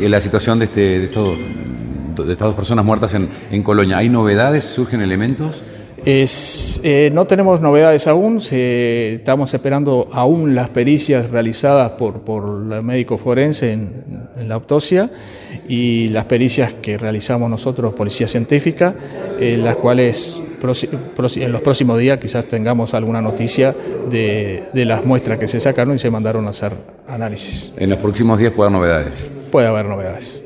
eh, la situación de, este, de, estos, de estas dos personas muertas en, en Colonia. ¿Hay novedades? ¿Surgen elementos? Es, eh, no tenemos novedades aún, se, estamos esperando aún las pericias realizadas por, por el médico forense en, en, la autopsia y las pericias que realizamos nosotros, Policía Científica, eh, las cuales en los próximos días quizás tengamos alguna noticia de, de, las muestras que se sacaron y se mandaron a hacer análisis. ¿En los próximos días puede haber novedades? Puede haber novedades.